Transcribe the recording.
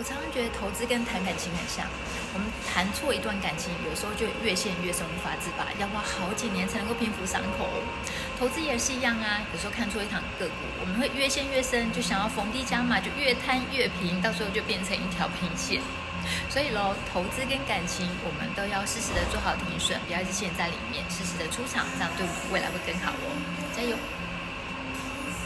我常常觉得投资跟谈感情很像，我们谈错一段感情，有时候就越陷越深，无法自拔，要花好几年才能够平复伤口。投资也是一样啊，有时候看错一场个股，我们会越陷越深，就想要逢低加码，就越贪越平，到时候就变成一条平线。所以喽，投资跟感情，我们都要适时的做好停损，不要一直陷在里面，适时的出场，这样对我们未来会更好哦。